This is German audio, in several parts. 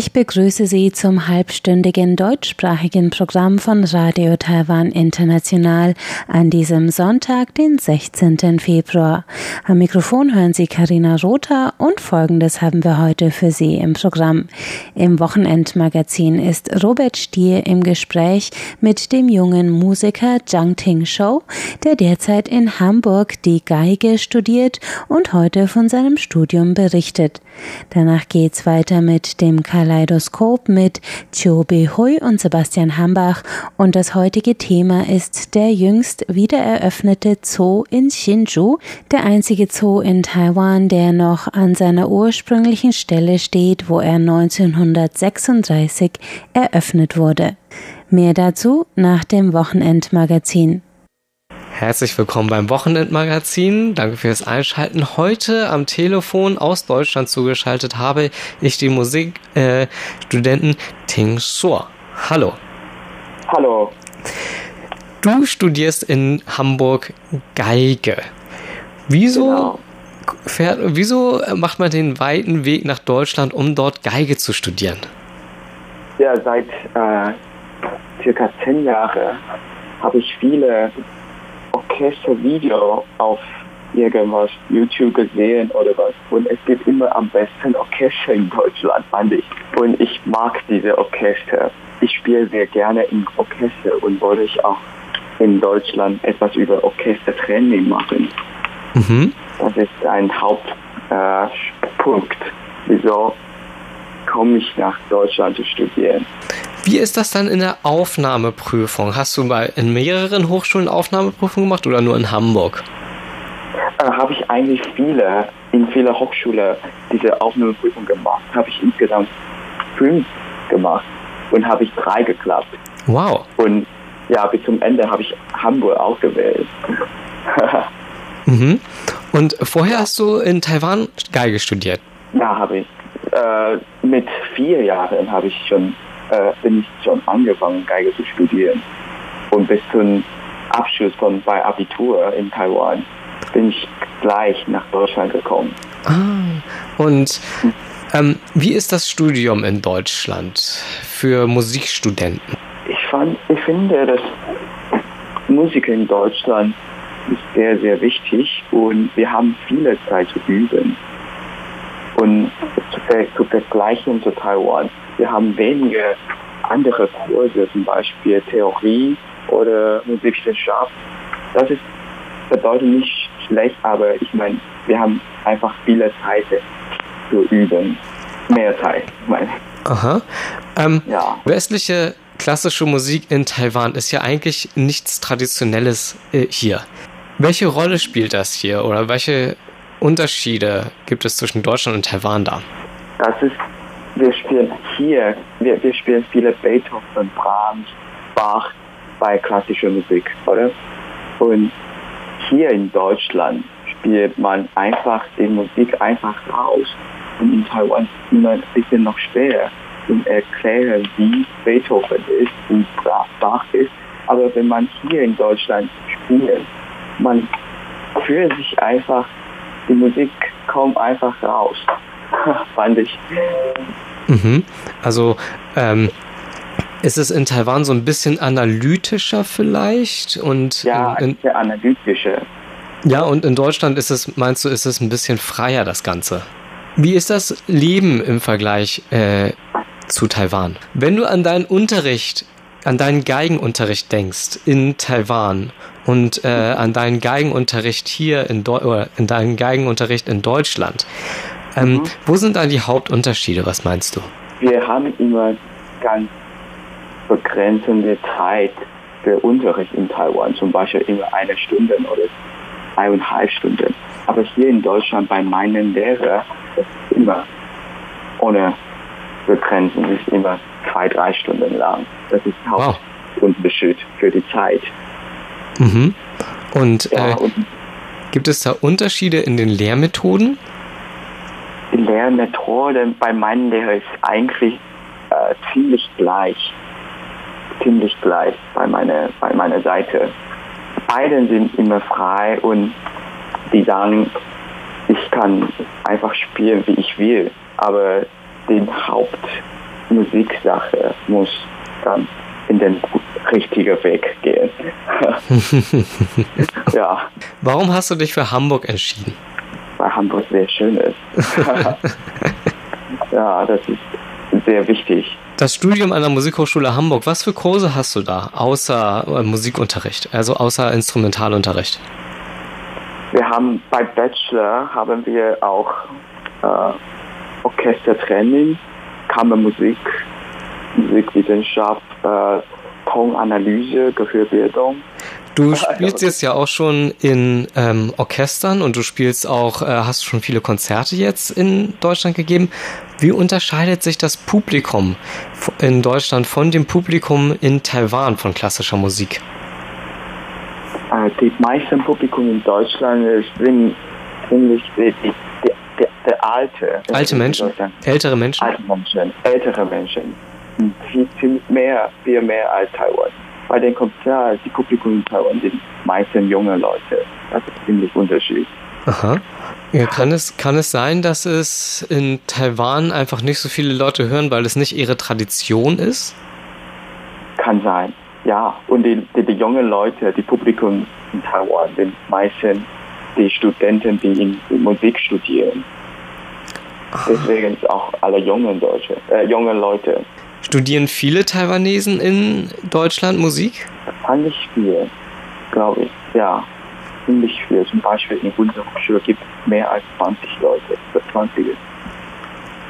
Ich begrüße Sie zum halbstündigen deutschsprachigen Programm von Radio Taiwan International an diesem Sonntag, den 16. Februar. Am Mikrofon hören Sie Karina Rother und Folgendes haben wir heute für Sie im Programm. Im Wochenendmagazin ist Robert Stier im Gespräch mit dem jungen Musiker Zhang Ting Shou, der derzeit in Hamburg die Geige studiert und heute von seinem Studium berichtet. Danach geht's weiter mit dem Kaleidoskop mit Chiu Hui und Sebastian Hambach und das heutige Thema ist der jüngst wiedereröffnete Zoo in Hsinchu, der einzige Zoo in Taiwan, der noch an seiner ursprünglichen Stelle steht, wo er 1936 eröffnet wurde. Mehr dazu nach dem Wochenendmagazin. Herzlich willkommen beim Wochenendmagazin. Danke fürs Einschalten. Heute am Telefon aus Deutschland zugeschaltet habe ich den Musikstudenten äh, Ting Suo. Hallo. Hallo. Du studierst in Hamburg Geige. Wieso, genau. fährt, wieso macht man den weiten Weg nach Deutschland, um dort Geige zu studieren? Ja, seit äh, circa zehn Jahren habe ich viele Orchestervideo auf irgendwas YouTube gesehen oder was. Und es gibt immer am besten Orchester in Deutschland, fand ich. Und ich mag diese Orchester. Ich spiele sehr gerne im Orchester und wollte ich auch in Deutschland etwas über Orchestertraining machen. Mhm. Das ist ein Hauptpunkt, äh, wieso komme ich nach Deutschland zu studieren. Wie ist das dann in der Aufnahmeprüfung? Hast du mal in mehreren Hochschulen Aufnahmeprüfungen gemacht oder nur in Hamburg? Äh, habe ich eigentlich viele, in vielen Hochschulen diese Aufnahmeprüfung gemacht. Habe ich insgesamt fünf gemacht und habe ich drei geklappt. Wow. Und ja, bis zum Ende habe ich Hamburg ausgewählt. mhm. Und vorher hast du in Taiwan Geige studiert? Ja, habe ich. Äh, mit vier Jahren habe ich schon äh, bin ich schon angefangen, Geige zu studieren. Und bis zum Abschluss von bei Abitur in Taiwan bin ich gleich nach Deutschland gekommen. Ah, und ähm, wie ist das Studium in Deutschland für Musikstudenten? Ich, fand, ich finde, dass Musik in Deutschland ist sehr, sehr wichtig und wir haben viele Zeit zu üben. Und zu, zu vergleichen zu Taiwan wir haben wenige andere Kurse, zum Beispiel Theorie oder Musikwissenschaft. Das ist, bedeutet nicht schlecht, aber ich meine, wir haben einfach viele Zeit zu üben. Mehr Zeit, ich meine. Aha. Ähm, ja. Westliche klassische Musik in Taiwan ist ja eigentlich nichts Traditionelles äh, hier. Welche Rolle spielt das hier oder welche Unterschiede gibt es zwischen Deutschland und Taiwan da? Das ist wir spielen hier, wir, wir spielen viele Beethoven, Brahms, Bach bei klassischer Musik, oder? Und hier in Deutschland spielt man einfach die Musik einfach raus. Und in Taiwan ist immer ein bisschen noch schwer zu erklären, wie Beethoven ist, wie Bach ist. Aber wenn man hier in Deutschland spielt, man fühlt sich einfach, die Musik kommt einfach raus, fand ich. Mhm. Also ähm, ist es in Taiwan so ein bisschen analytischer vielleicht und ja, in, in, analytischer. Ja, und in Deutschland ist es, meinst du, ist es ein bisschen freier das Ganze? Wie ist das Leben im Vergleich äh, zu Taiwan? Wenn du an deinen Unterricht, an deinen Geigenunterricht denkst in Taiwan und äh, an deinen Geigenunterricht hier in, Deu oder in deinen Geigenunterricht in Deutschland, ähm, mhm. Wo sind da die Hauptunterschiede? Was meinst du? Wir haben immer ganz begrenzende Zeit für Unterricht in Taiwan, zum Beispiel immer eine Stunde oder eineinhalb Stunden. Aber hier in Deutschland bei meinen Lehrern ist immer ohne Begrenzung, ist immer zwei, drei Stunden lang. Das ist Hauptunterschied wow. für die Zeit. Mhm. Und, ja, äh, und gibt es da Unterschiede in den Lehrmethoden? Die Lehrmethode bei meinen Lehrern ist eigentlich äh, ziemlich gleich. ziemlich gleich bei meiner, bei meiner Seite. Beide sind immer frei und die sagen, ich kann einfach spielen, wie ich will, aber die Hauptmusiksache muss dann in den richtigen Weg gehen. ja. Warum hast du dich für Hamburg entschieden? Weil Hamburg sehr schön ist. ja, das ist sehr wichtig. Das Studium an der Musikhochschule Hamburg, was für Kurse hast du da, außer äh, Musikunterricht, also außer Instrumentalunterricht? Wir haben bei Bachelor haben wir auch äh, Orchestertraining, Kammermusik, Musikwissenschaft, äh, Tonanalyse, Gehörbildung. Du spielst jetzt ja auch schon in ähm, Orchestern und du spielst auch, äh, hast schon viele Konzerte jetzt in Deutschland gegeben. Wie unterscheidet sich das Publikum in Deutschland von dem Publikum in Taiwan von klassischer Musik? Äh, die meisten Publikum in Deutschland sind ziemlich die, die, die, der alte. Alte Menschen? Ältere Menschen? Alte Menschen, ältere Menschen. Viel, viel mehr, viel mehr als Taiwan bei den Konzerten, die Publikum in Taiwan sind meistens junge Leute. Das ist ziemlich unterschiedlich. Aha. Ja, kann, es, kann es sein, dass es in Taiwan einfach nicht so viele Leute hören, weil es nicht ihre Tradition ist? Kann sein, ja. Und die, die, die jungen Leute, die Publikum in Taiwan sind meistens die Studenten, die in, in Musik studieren. Deswegen sind auch alle jungen Deutsche, äh, junge Leute Studieren viele Taiwanesen in Deutschland Musik? Ziemlich viel, glaube ich. Ja, ziemlich viel. Zum Beispiel in unserer Hochschule gibt es mehr als 20 Leute, 20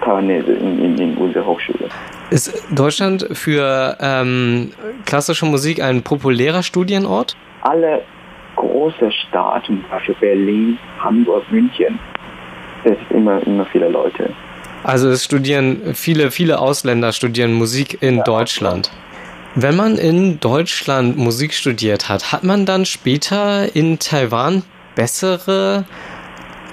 Taiwanese in, in, in unserer Hochschule. Ist Deutschland für ähm, klassische Musik ein populärer Studienort? Alle große Städte, zum Beispiel Berlin, Hamburg, München, es sind immer, immer viele Leute. Also es studieren viele, viele Ausländer studieren Musik in ja, Deutschland. Wenn man in Deutschland Musik studiert hat, hat man dann später in Taiwan bessere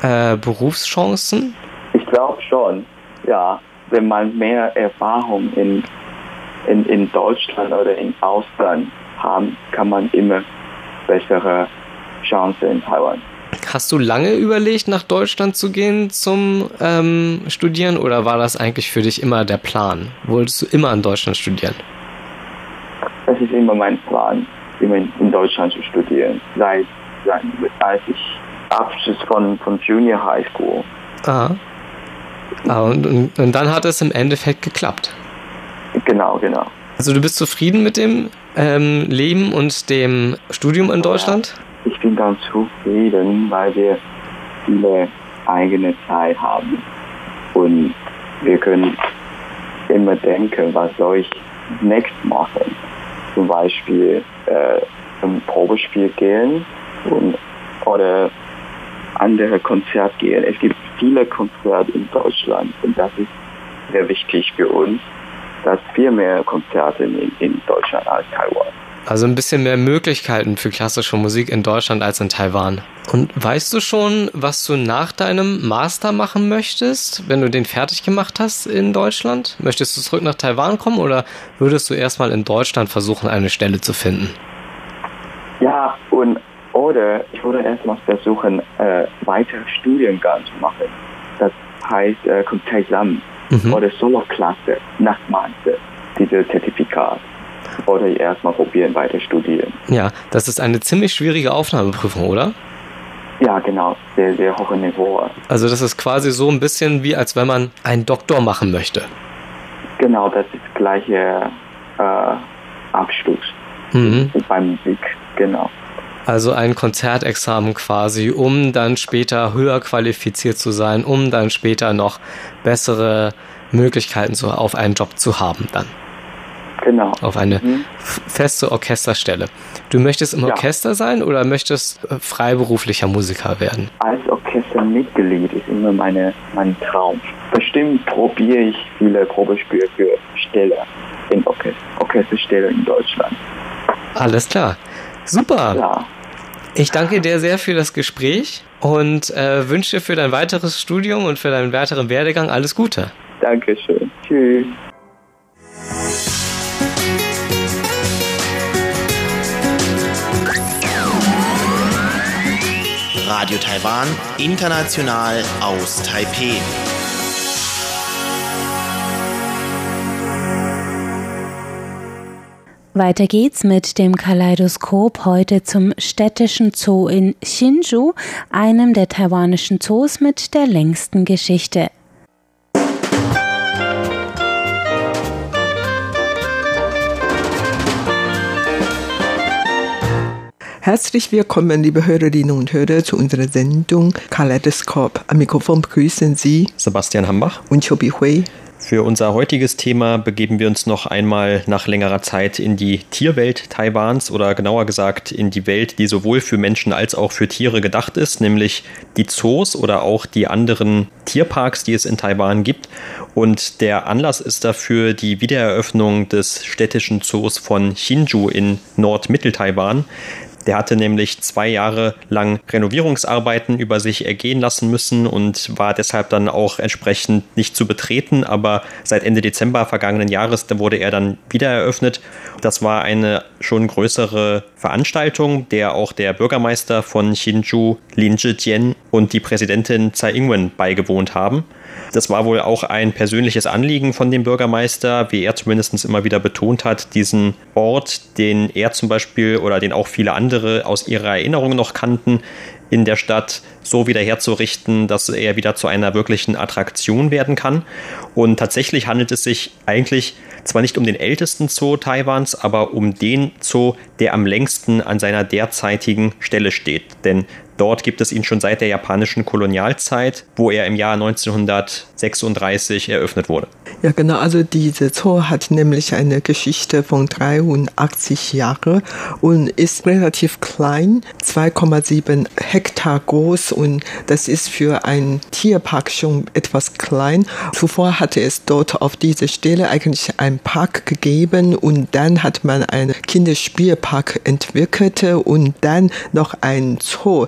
äh, Berufschancen? Ich glaube schon, ja. Wenn man mehr Erfahrung in, in, in Deutschland oder im Ausland haben, kann man immer bessere Chancen in Taiwan. Hast du lange überlegt, nach Deutschland zu gehen zum ähm, Studieren oder war das eigentlich für dich immer der Plan? Wolltest du immer in Deutschland studieren? Das ist immer mein Plan, immer in Deutschland zu studieren, seit, seit als ich Abschluss von, von Junior High School. Ah. ah und, und, und dann hat es im Endeffekt geklappt. Genau, genau. Also du bist zufrieden mit dem ähm, Leben und dem Studium in Deutschland? Ja ich bin ganz zufrieden, weil wir viele eigene Zeit haben und wir können immer denken, was soll ich next machen. Zum Beispiel äh, zum Probespiel gehen und, oder andere Konzerte gehen. Es gibt viele Konzerte in Deutschland und das ist sehr wichtig für uns, dass viel mehr Konzerte in, in Deutschland als Taiwan. Also ein bisschen mehr Möglichkeiten für klassische Musik in Deutschland als in Taiwan. Und weißt du schon, was du nach deinem Master machen möchtest, wenn du den fertig gemacht hast in Deutschland? Möchtest du zurück nach Taiwan kommen oder würdest du erstmal in Deutschland versuchen, eine Stelle zu finden? Ja, und oder ich würde erstmal versuchen, äh, weitere Studiengang zu machen. Das heißt äh, Kontaisam mhm. oder Solo-Klasse nach Master, dieses Zertifikat oder erstmal probieren, weiter studieren. Ja, das ist eine ziemlich schwierige Aufnahmeprüfung, oder? Ja, genau, sehr, sehr hohe Niveau. Also das ist quasi so ein bisschen wie, als wenn man einen Doktor machen möchte. Genau, das ist gleiche äh, Abschluss mhm. beim Musik, genau. Also ein Konzertexamen quasi, um dann später höher qualifiziert zu sein, um dann später noch bessere Möglichkeiten zu, auf einen Job zu haben dann. Genau. Auf eine mhm. feste Orchesterstelle. Du möchtest im ja. Orchester sein oder möchtest äh, freiberuflicher Musiker werden? Als Orchestermitglied ist immer meine, mein Traum. Bestimmt probiere ich viele Probespiele für Stelle in Orchester, Orchesterstelle in Deutschland. Alles klar. Super. Ja. Ich danke dir sehr für das Gespräch und äh, wünsche dir für dein weiteres Studium und für deinen weiteren Werdegang alles Gute. Dankeschön. Tschüss. Radio Taiwan, international aus Taipeh. Weiter geht's mit dem Kaleidoskop heute zum städtischen Zoo in Hsinchu, einem der taiwanischen Zoos mit der längsten Geschichte. Herzlich willkommen, liebe Hörerinnen und Hörer, zu unserer Sendung Kaleidoskop. Am Mikrofon begrüßen Sie Sebastian Hambach und Chobi Hui. Für unser heutiges Thema begeben wir uns noch einmal nach längerer Zeit in die Tierwelt Taiwans oder genauer gesagt in die Welt, die sowohl für Menschen als auch für Tiere gedacht ist, nämlich die Zoos oder auch die anderen Tierparks, die es in Taiwan gibt. Und der Anlass ist dafür die Wiedereröffnung des städtischen Zoos von Hsinchu in Nordmittel-Taiwan. Der hatte nämlich zwei Jahre lang Renovierungsarbeiten über sich ergehen lassen müssen und war deshalb dann auch entsprechend nicht zu betreten. Aber seit Ende Dezember vergangenen Jahres wurde er dann wieder eröffnet. Das war eine schon größere Veranstaltung, der auch der Bürgermeister von Hsinchu, Lin Zhijian, und die Präsidentin Tsai Ing-wen beigewohnt haben. Das war wohl auch ein persönliches Anliegen von dem Bürgermeister, wie er zumindest immer wieder betont hat, diesen Ort, den er zum Beispiel oder den auch viele andere aus ihrer Erinnerung noch kannten, in der Stadt so wieder herzurichten, dass er wieder zu einer wirklichen Attraktion werden kann. Und tatsächlich handelt es sich eigentlich zwar nicht um den ältesten Zoo Taiwans, aber um den Zoo, der am längsten an seiner derzeitigen Stelle steht. Denn Dort gibt es ihn schon seit der japanischen Kolonialzeit, wo er im Jahr 1936 eröffnet wurde. Ja, genau. Also diese Zoo hat nämlich eine Geschichte von 83 Jahren und ist relativ klein, 2,7 Hektar groß und das ist für einen Tierpark schon etwas klein. Zuvor hatte es dort auf dieser Stelle eigentlich einen Park gegeben und dann hat man einen Kinderspielpark entwickelt und dann noch ein Zoo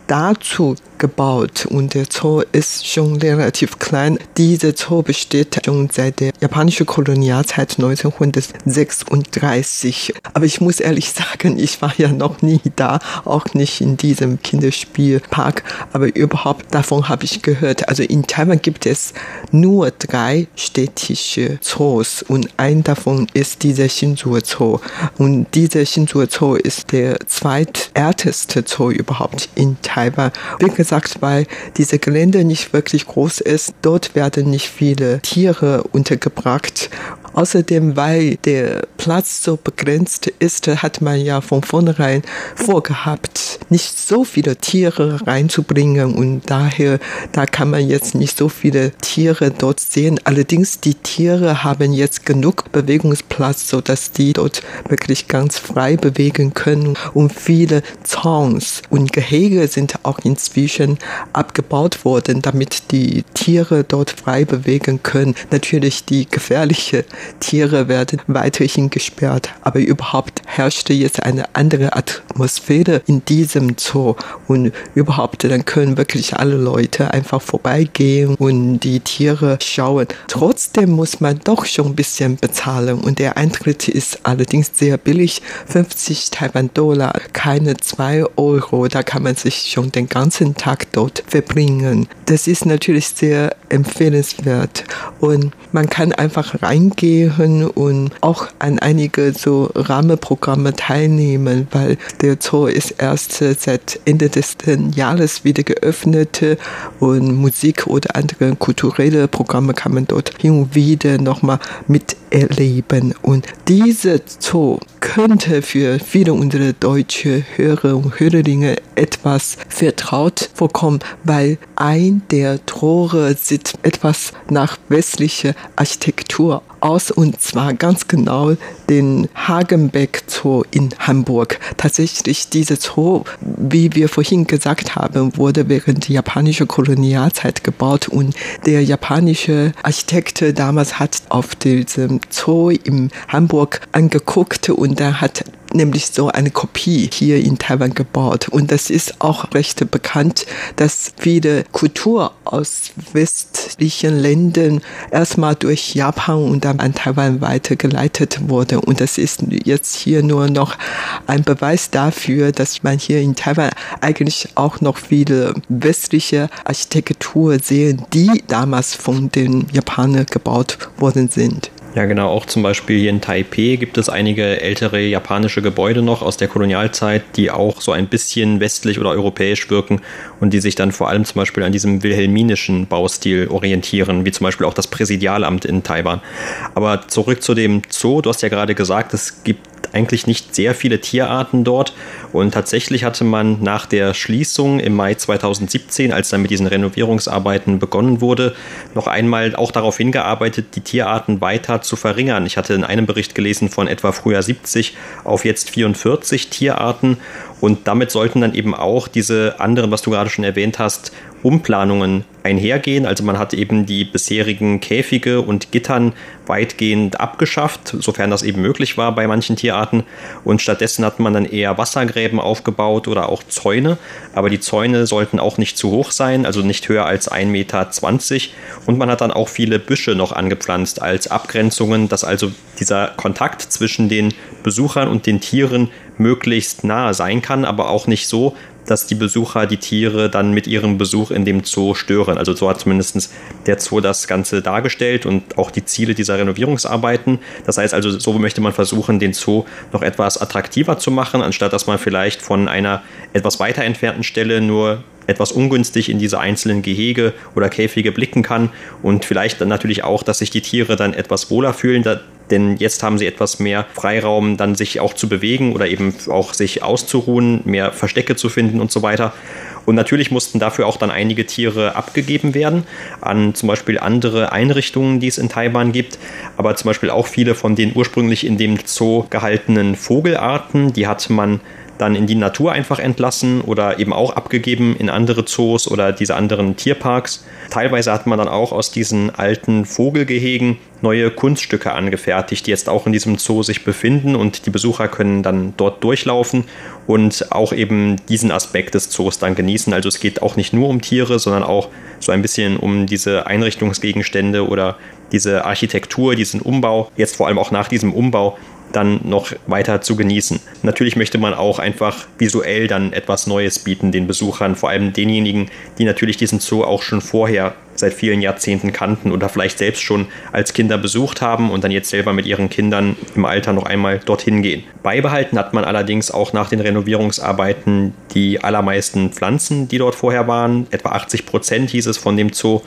dazu gebaut und der Zoo ist schon relativ klein. Dieser Zoo besteht schon seit der japanischen Kolonialzeit 1936. Aber ich muss ehrlich sagen, ich war ja noch nie da, auch nicht in diesem Kinderspielpark, aber überhaupt davon habe ich gehört. Also in Taiwan gibt es nur drei städtische Zoos und ein davon ist dieser Hsinchu Zoo. Und dieser Hsinchu Zoo ist der zweitälteste Zoo überhaupt in Taiwan. Wie gesagt, weil diese Gelände nicht wirklich groß ist. Dort werden nicht viele Tiere untergebracht Außerdem, weil der Platz so begrenzt ist, hat man ja von vornherein vorgehabt, nicht so viele Tiere reinzubringen und daher, da kann man jetzt nicht so viele Tiere dort sehen. Allerdings, die Tiere haben jetzt genug Bewegungsplatz, so dass die dort wirklich ganz frei bewegen können und viele Zauns und Gehege sind auch inzwischen abgebaut worden, damit die Tiere dort frei bewegen können. Natürlich die gefährliche Tiere werden weiterhin gesperrt. Aber überhaupt herrschte jetzt eine andere Atmosphäre in diesem Zoo und überhaupt dann können wirklich alle Leute einfach vorbeigehen und die Tiere schauen. Trotzdem muss man doch schon ein bisschen bezahlen und der Eintritt ist allerdings sehr billig, 50 Taiwan-Dollar, keine 2 Euro. Da kann man sich schon den ganzen Tag dort verbringen. Das ist natürlich sehr empfehlenswert und man kann einfach reingehen und auch an einige so Rahmenprogramme teilnehmen, weil der Zoo ist erst seit Ende des Jahres wieder geöffnet und Musik oder andere kulturelle Programme kann man dort hin und wieder nochmal miterleben. Und diese Zoo könnte für viele unserer deutschen Hörer und Hörerinnen etwas vertraut vorkommen, weil ein der Tore sieht etwas nach westlicher Architektur aus und zwar ganz genau den Hagenbeck Zoo in Hamburg. Tatsächlich dieser Zoo, wie wir vorhin gesagt haben, wurde während der japanischen Kolonialzeit gebaut und der japanische Architekt damals hat auf diesem Zoo in Hamburg angeguckt und und er nämlich so eine Kopie hier in Taiwan gebaut. Und das ist auch recht bekannt, dass viele Kultur aus westlichen Ländern erstmal durch Japan und dann an Taiwan weitergeleitet wurde. Und das ist jetzt hier nur noch ein Beweis dafür, dass man hier in Taiwan eigentlich auch noch viele westliche Architektur sehen, die damals von den Japanern gebaut worden sind. Ja, genau. Auch zum Beispiel hier in Taipei gibt es einige ältere japanische Gebäude noch aus der Kolonialzeit, die auch so ein bisschen westlich oder europäisch wirken und die sich dann vor allem zum Beispiel an diesem wilhelminischen Baustil orientieren, wie zum Beispiel auch das Präsidialamt in Taiwan. Aber zurück zu dem Zoo. Du hast ja gerade gesagt, es gibt eigentlich nicht sehr viele Tierarten dort. Und tatsächlich hatte man nach der Schließung im Mai 2017, als dann mit diesen Renovierungsarbeiten begonnen wurde, noch einmal auch darauf hingearbeitet, die Tierarten weiter zu verringern. Ich hatte in einem Bericht gelesen von etwa früher 70 auf jetzt 44 Tierarten. Und damit sollten dann eben auch diese anderen, was du gerade schon erwähnt hast, Umplanungen einhergehen. Also man hat eben die bisherigen Käfige und Gittern weitgehend abgeschafft, sofern das eben möglich war bei manchen Tierarten. Und stattdessen hat man dann eher Wassergräben aufgebaut oder auch Zäune. Aber die Zäune sollten auch nicht zu hoch sein, also nicht höher als 1,20 Meter. Und man hat dann auch viele Büsche noch angepflanzt als Abgrenzungen, dass also dieser Kontakt zwischen den Besuchern und den Tieren möglichst nahe sein kann, aber auch nicht so, dass die Besucher die Tiere dann mit ihrem Besuch in dem Zoo stören. Also so hat zumindest der Zoo das Ganze dargestellt und auch die Ziele dieser Renovierungsarbeiten. Das heißt also, so möchte man versuchen, den Zoo noch etwas attraktiver zu machen, anstatt dass man vielleicht von einer etwas weiter entfernten Stelle nur etwas ungünstig in diese einzelnen Gehege oder Käfige blicken kann und vielleicht dann natürlich auch, dass sich die Tiere dann etwas wohler fühlen, denn jetzt haben sie etwas mehr Freiraum, dann sich auch zu bewegen oder eben auch sich auszuruhen, mehr Verstecke zu finden und so weiter. Und natürlich mussten dafür auch dann einige Tiere abgegeben werden an zum Beispiel andere Einrichtungen, die es in Taiwan gibt. Aber zum Beispiel auch viele von den ursprünglich in dem Zoo gehaltenen Vogelarten, die hat man dann in die Natur einfach entlassen oder eben auch abgegeben in andere Zoos oder diese anderen Tierparks. Teilweise hat man dann auch aus diesen alten Vogelgehegen neue Kunststücke angefertigt, die jetzt auch in diesem Zoo sich befinden und die Besucher können dann dort durchlaufen und auch eben diesen Aspekt des Zoos dann genießen. Also es geht auch nicht nur um Tiere, sondern auch so ein bisschen um diese Einrichtungsgegenstände oder diese Architektur, diesen Umbau, jetzt vor allem auch nach diesem Umbau, dann noch weiter zu genießen. Natürlich möchte man auch einfach visuell dann etwas Neues bieten den Besuchern, vor allem denjenigen, die natürlich diesen Zoo auch schon vorher seit vielen Jahrzehnten kannten oder vielleicht selbst schon als Kinder besucht haben und dann jetzt selber mit ihren Kindern im Alter noch einmal dorthin gehen. Beibehalten hat man allerdings auch nach den Renovierungsarbeiten die allermeisten Pflanzen, die dort vorher waren. Etwa 80 Prozent hieß es von dem Zoo.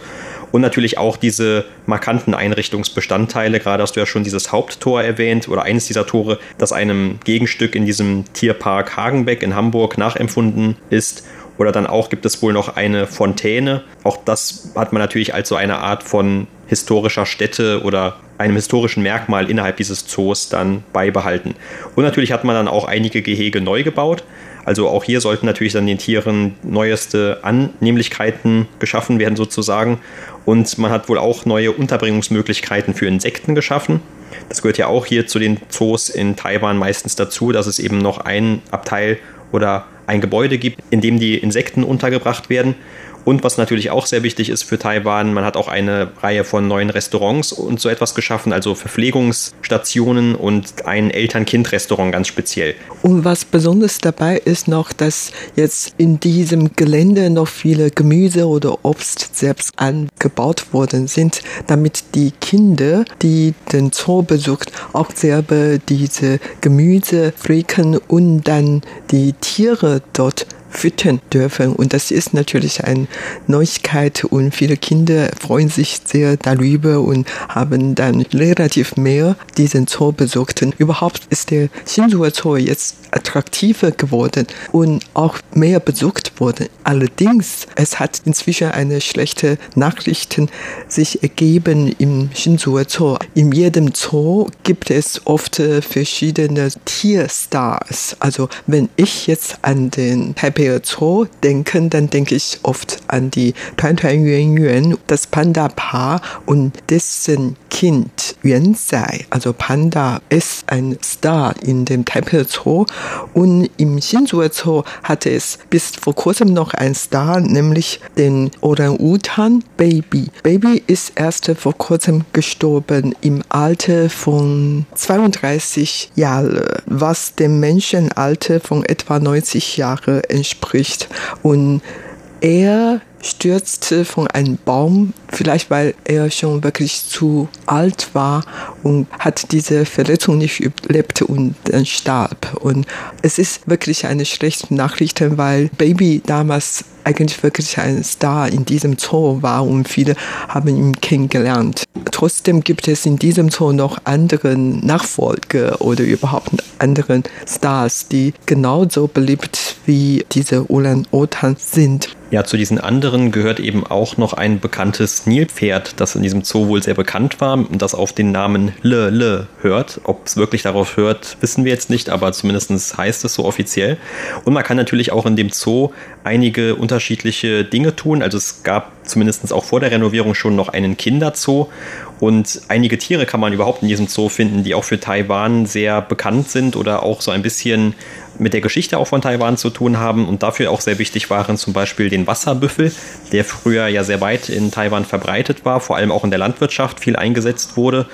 Und natürlich auch diese markanten Einrichtungsbestandteile. Gerade hast du ja schon dieses Haupttor erwähnt oder eines dieser Tore, das einem Gegenstück in diesem Tierpark Hagenbeck in Hamburg nachempfunden ist. Oder dann auch gibt es wohl noch eine Fontäne. Auch das hat man natürlich als so eine Art von historischer Stätte oder einem historischen Merkmal innerhalb dieses Zoos dann beibehalten. Und natürlich hat man dann auch einige Gehege neu gebaut. Also auch hier sollten natürlich dann den Tieren neueste Annehmlichkeiten geschaffen werden sozusagen. Und man hat wohl auch neue Unterbringungsmöglichkeiten für Insekten geschaffen. Das gehört ja auch hier zu den Zoos in Taiwan meistens dazu, dass es eben noch ein Abteil oder ein Gebäude gibt, in dem die Insekten untergebracht werden. Und was natürlich auch sehr wichtig ist für Taiwan, man hat auch eine Reihe von neuen Restaurants und so etwas geschaffen, also Verpflegungsstationen und ein Eltern-Kind-Restaurant ganz speziell. Und was besonders dabei ist noch, dass jetzt in diesem Gelände noch viele Gemüse oder Obst selbst angebaut worden sind, damit die Kinder, die den Zoo besucht, auch selber diese Gemüse pflücken und dann die Tiere dort füttern dürfen. Und das ist natürlich eine Neuigkeit und viele Kinder freuen sich sehr darüber und haben dann relativ mehr diesen Zoo besucht. Und überhaupt ist der Shinjuer Zoo jetzt attraktiver geworden und auch mehr besucht worden. Allerdings, es hat inzwischen eine schlechte Nachrichten sich ergeben im Shinjuer Zoo. In jedem Zoo gibt es oft verschiedene Tierstars. Also wenn ich jetzt an den Taipei Zoo denken, dann denke ich oft an die Tuan Tuan Yuan Yuan, das Panda-Paar und dessen Kind Yuan Zai. Also Panda ist ein Star in dem Taipei Zoo und im Hsinchu Zoo hatte es bis vor kurzem noch ein Star, nämlich den Orang-Utan Baby. Baby ist erst vor kurzem gestorben im Alter von 32 Jahren, was dem Menschenalter von etwa 90 Jahren entspricht. Und er stürzte von einem Baum, vielleicht weil er schon wirklich zu alt war und hat diese Verletzung nicht überlebt und dann starb. Und es ist wirklich eine schlechte Nachricht, weil Baby damals eigentlich wirklich ein Star in diesem Zoo war und viele haben ihn kennengelernt. Trotzdem gibt es in diesem Zoo noch andere Nachfolger oder überhaupt andere Stars, die genauso beliebt wie diese Ulan-Otan sind. Ja, zu diesen anderen gehört eben auch noch ein bekanntes Nilpferd, das in diesem Zoo wohl sehr bekannt war und das auf den Namen Le Le hört. Ob es wirklich darauf hört, wissen wir jetzt nicht, aber zumindest heißt es so offiziell. Und man kann natürlich auch in dem Zoo einige unterschiedliche Dinge tun. Also es gab zumindest auch vor der Renovierung schon noch einen Kinderzoo und einige Tiere kann man überhaupt in diesem Zoo finden, die auch für Taiwan sehr bekannt sind oder auch so ein bisschen mit der Geschichte auch von Taiwan zu tun haben und dafür auch sehr wichtig waren, zum Beispiel den Wasserbüffel, der früher ja sehr weit in Taiwan verbreitet war, vor allem auch in der Landwirtschaft viel eingesetzt wurde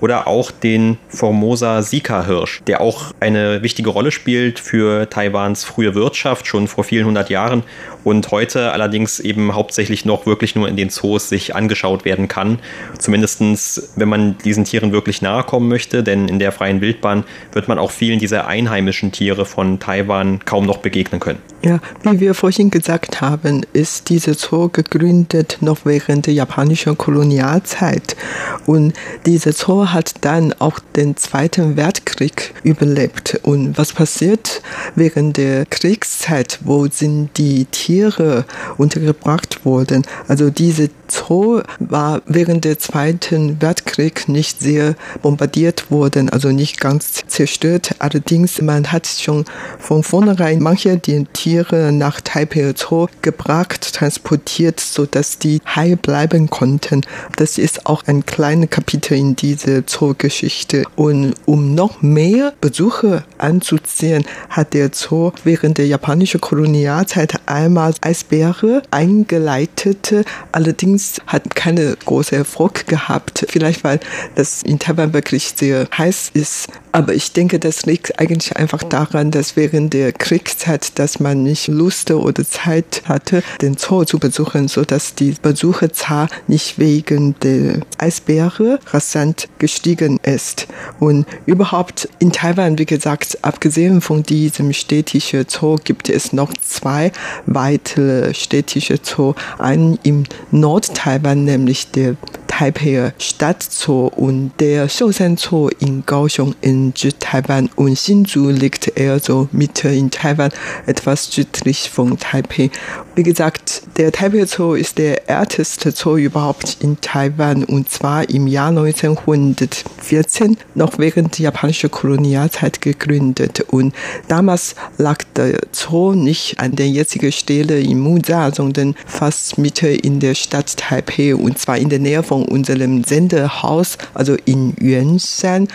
oder auch den Formosa Sika-Hirsch, der auch eine wichtige Rolle spielt für Taiwans frühe Wirtschaft schon vor vielen hundert Jahren und heute allerdings eben hauptsächlich noch wirklich nur in den Zoos sich angeschaut werden kann. Zumindestens, wenn man diesen Tieren wirklich nahe kommen möchte, denn in der freien Wildbahn wird man auch vielen dieser einheimischen Tiere von Taiwan kaum noch begegnen können. Ja, wie wir vorhin gesagt haben, ist dieser Zoo gegründet noch während der japanischen Kolonialzeit und dieser Zoo hat dann auch den Zweiten Weltkrieg überlebt. Und was passiert während der Kriegszeit? Wo sind die Tiere untergebracht worden? Also diese Zoo war während der Zweiten Weltkrieg nicht sehr bombardiert worden, also nicht ganz zerstört. Allerdings, man hat schon von vornherein manche die Tiere nach Taipei Zoo gebracht, transportiert, so dass die heil bleiben konnten. Das ist auch ein kleines Kapitel in dieser Zoo-Geschichte. Und um noch mehr Besucher anzuziehen, hat der Zoo während der japanischen Kolonialzeit einmal Eisbären eingeleitet. Allerdings hat keine große Erfolg gehabt. Vielleicht weil das in Taiwan wirklich sehr heiß ist. Aber ich denke, das liegt eigentlich einfach daran, dass während der Kriegszeit, dass man nicht Lust oder Zeit hatte, den Zoo zu besuchen, so dass die Besucherzahl nicht wegen der Eisbären rasant gestiegen ist. Und überhaupt in Taiwan, wie gesagt, abgesehen von diesem städtischen Zoo, gibt es noch zwei weitere städtische Zoo. Einen im Nord-Taiwan, nämlich der Taipei Stadtzoo und der Shousan Zoo in Kaohsiung in Südtaiwan und Hsinchu liegt eher so Mitte in Taiwan, etwas südlich von Taipei. Wie gesagt, der Taipei Zoo ist der älteste Zoo überhaupt in Taiwan und zwar im Jahr 1914, noch während der japanischen Kolonialzeit gegründet. Und damals lag der Zoo nicht an der jetzigen Stelle in Muza, sondern fast Mitte in der Stadt Taipei und zwar in der Nähe von unserem Sendehaus, also in Yuanshan.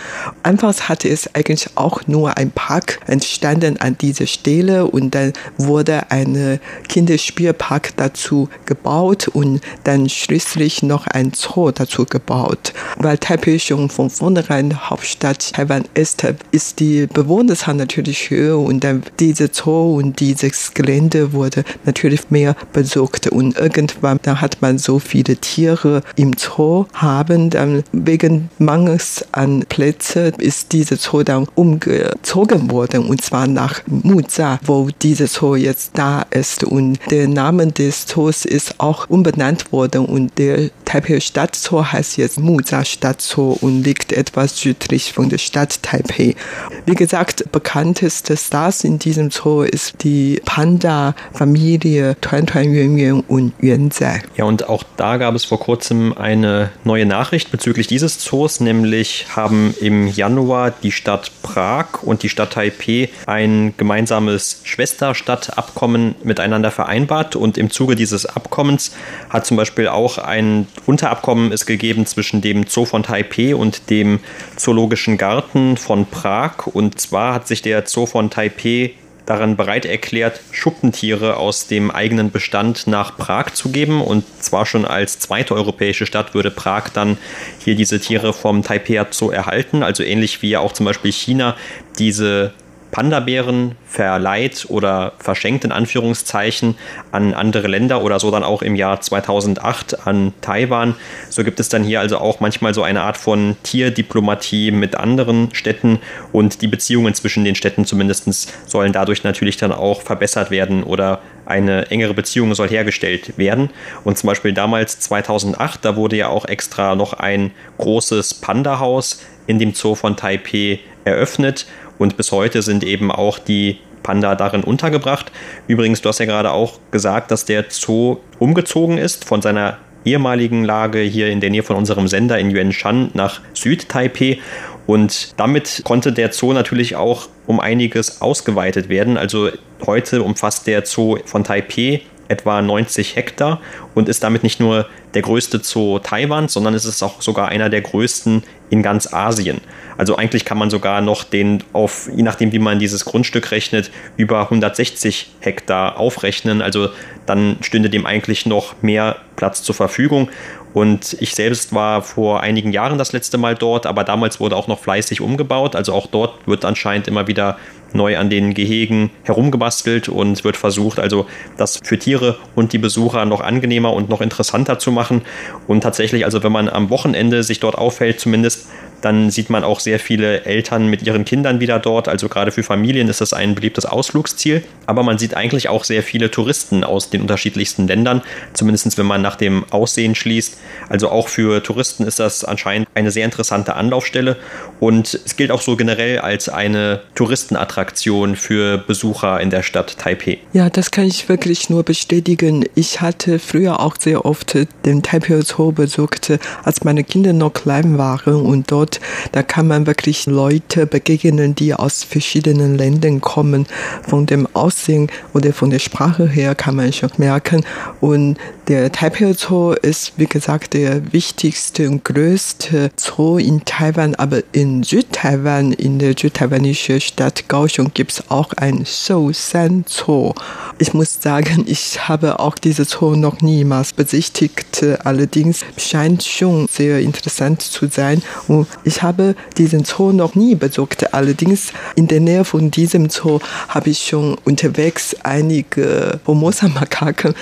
Anfangs hatte es eigentlich auch nur ein Park entstanden an dieser Stelle und dann wurde ein Kinderspielpark dazu gebaut und dann schließlich noch ein Zoo dazu gebaut. Weil Taipei schon von vornherein Hauptstadt Taiwan ist, ist die Bewohnerzahl natürlich höher und dann diese Zoo und dieses Gelände wurde natürlich mehr besucht und irgendwann dann hat man so viele Tiere im Zoo haben, dann wegen Mangels an Plätzen ist diese Zoo dann umgezogen worden und zwar nach Muza, wo diese Zoo jetzt da ist und der Name des Zoos ist auch umbenannt worden und der Taipei Stadtzoo heißt jetzt Muza Stadtzoo und liegt etwas südlich von der Stadt Taipei. Wie gesagt, bekannteste Stars in diesem Zoo ist die Panda-Familie Tuan Tuan Yuan Yuan und Yuan Zai. Ja, und auch da gab es vor kurzem eine neue Nachricht bezüglich dieses Zoos, nämlich haben im Januar die Stadt Prag und die Stadt Taipei ein gemeinsames Schwesterstadtabkommen miteinander vereinbart und im Zuge dieses Abkommens hat zum Beispiel auch ein Unterabkommen es gegeben zwischen dem Zoo von Taipei und dem Zoologischen Garten von Prag. Und zwar hat sich der Zoo von Taipei daran bereit erklärt, Schuppentiere aus dem eigenen Bestand nach Prag zu geben. Und zwar schon als zweite europäische Stadt würde Prag dann hier diese Tiere vom Taipei Zoo erhalten. Also ähnlich wie ja auch zum Beispiel China diese Panda-Bären verleiht oder verschenkt in Anführungszeichen an andere Länder oder so dann auch im Jahr 2008 an Taiwan. So gibt es dann hier also auch manchmal so eine Art von Tierdiplomatie mit anderen Städten und die Beziehungen zwischen den Städten zumindest sollen dadurch natürlich dann auch verbessert werden oder eine engere Beziehung soll hergestellt werden. Und zum Beispiel damals 2008, da wurde ja auch extra noch ein großes Panda-Haus in dem Zoo von Taipei eröffnet und bis heute sind eben auch die Panda darin untergebracht. Übrigens, du hast ja gerade auch gesagt, dass der Zoo umgezogen ist von seiner ehemaligen Lage hier in der Nähe von unserem Sender in Yuanshan nach Süd-Taipei. Und damit konnte der Zoo natürlich auch um einiges ausgeweitet werden. Also heute umfasst der Zoo von Taipei etwa 90 Hektar und ist damit nicht nur der größte Zoo Taiwans, sondern es ist auch sogar einer der größten in ganz Asien. Also eigentlich kann man sogar noch den auf, je nachdem wie man dieses Grundstück rechnet, über 160 Hektar aufrechnen. Also dann stünde dem eigentlich noch mehr Platz zur Verfügung. Und ich selbst war vor einigen Jahren das letzte Mal dort, aber damals wurde auch noch fleißig umgebaut. Also auch dort wird anscheinend immer wieder neu an den Gehegen herumgebastelt und wird versucht, also das für Tiere und die Besucher noch angenehmer und noch interessanter zu machen. Und tatsächlich, also wenn man am Wochenende sich dort aufhält, zumindest dann sieht man auch sehr viele Eltern mit ihren Kindern wieder dort. Also gerade für Familien ist das ein beliebtes Ausflugsziel. Aber man sieht eigentlich auch sehr viele Touristen aus den unterschiedlichsten Ländern, zumindest wenn man nach dem Aussehen schließt. Also auch für Touristen ist das anscheinend eine sehr interessante Anlaufstelle. Und es gilt auch so generell als eine Touristenattraktion für Besucher in der Stadt Taipei. Ja, das kann ich wirklich nur bestätigen. Ich hatte früher auch sehr oft den Taipei Zoo besucht, als meine Kinder noch klein waren und dort da kann man wirklich Leute begegnen, die aus verschiedenen Ländern kommen. Von dem Aussehen oder von der Sprache her kann man schon merken. Und der Taipei Zoo ist, wie gesagt, der wichtigste und größte Zoo in Taiwan. Aber in Südtaiwan, in der südtaiwanischen Stadt Kaohsiung, gibt es auch ein Shousan Zoo. Ich muss sagen, ich habe auch diese Zoo noch niemals besichtigt. Allerdings scheint schon sehr interessant zu sein. Und ich habe diesen Zoo noch nie besucht. Allerdings in der Nähe von diesem Zoo habe ich schon unterwegs einige Formosa-Makaken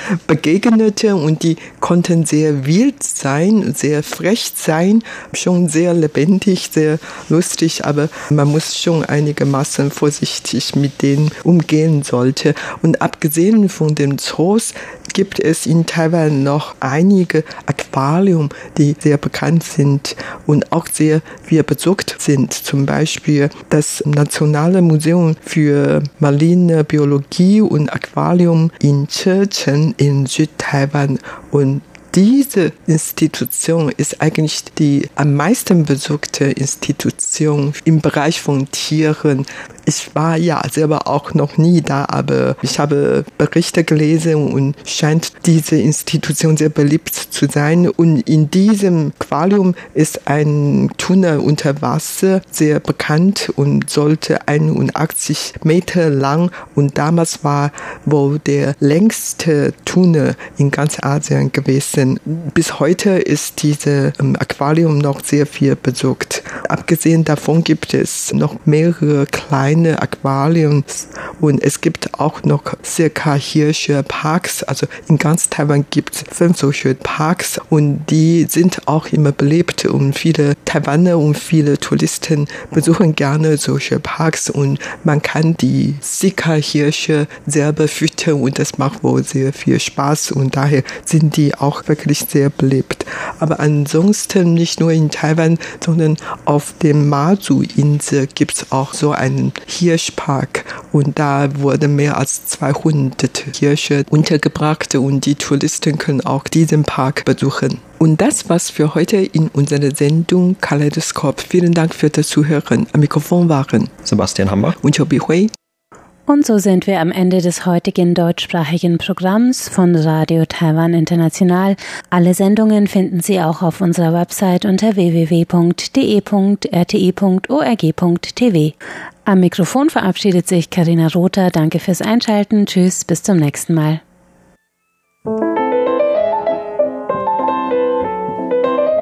begegnet und die konnten sehr wild sein, sehr frech sein, schon sehr lebendig, sehr lustig, aber man muss schon einigermaßen vorsichtig mit denen umgehen sollte. Und abgesehen von den Zoos gibt es in Taiwan noch einige Aquarium, die sehr bekannt sind und auch sehr viel besucht sind. Zum Beispiel das Nationale Museum für Marine Biologie und Aquarium in Checheng in Südtaiwan und diese Institution ist eigentlich die am meisten besuchte Institution im Bereich von Tieren. Ich war ja selber auch noch nie da, aber ich habe Berichte gelesen und scheint diese Institution sehr beliebt zu sein. Und in diesem Aquarium ist ein Tunnel unter Wasser sehr bekannt und sollte 81 Meter lang und damals war wohl der längste Tunnel in ganz Asien gewesen. Bis heute ist dieses ähm, Aquarium noch sehr viel besucht. Abgesehen davon gibt es noch mehrere kleine kleine Aquarien und es gibt auch noch circa Hirsche Parks. Also in ganz Taiwan gibt es fünf solche Parks. Und die sind auch immer belebt und viele Taiwaner und viele Touristen besuchen gerne solche Parks. Und man kann die Sika-Hirsche selber füttern. Und das macht wohl sehr viel Spaß. Und daher sind die auch wirklich sehr belebt. Aber ansonsten nicht nur in Taiwan, sondern auf dem Mazu-Insel gibt es auch so einen Hirschpark und da wurden mehr als 200 Hirsche untergebracht und die Touristen können auch diesen Park besuchen. Und das war's für heute in unserer Sendung Kaleidoskop. Vielen Dank für das Zuhören. Am Mikrofon waren Sebastian Hammer und Chobi Hui. Und so sind wir am Ende des heutigen deutschsprachigen Programms von Radio Taiwan International. Alle Sendungen finden Sie auch auf unserer Website unter www.de.rti.org.tv. Am Mikrofon verabschiedet sich Karina Rother. Danke fürs Einschalten. Tschüss, bis zum nächsten Mal.